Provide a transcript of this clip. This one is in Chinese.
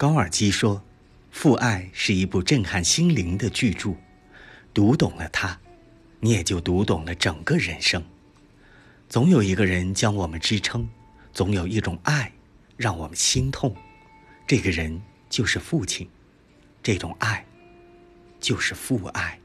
高尔基说，父爱是一部震撼心灵的巨著，读懂了它，你也就读懂了整个人生。总有一个人将我们支撑，总有一种爱让我们心痛，这个人就是父亲，这种爱就是父爱。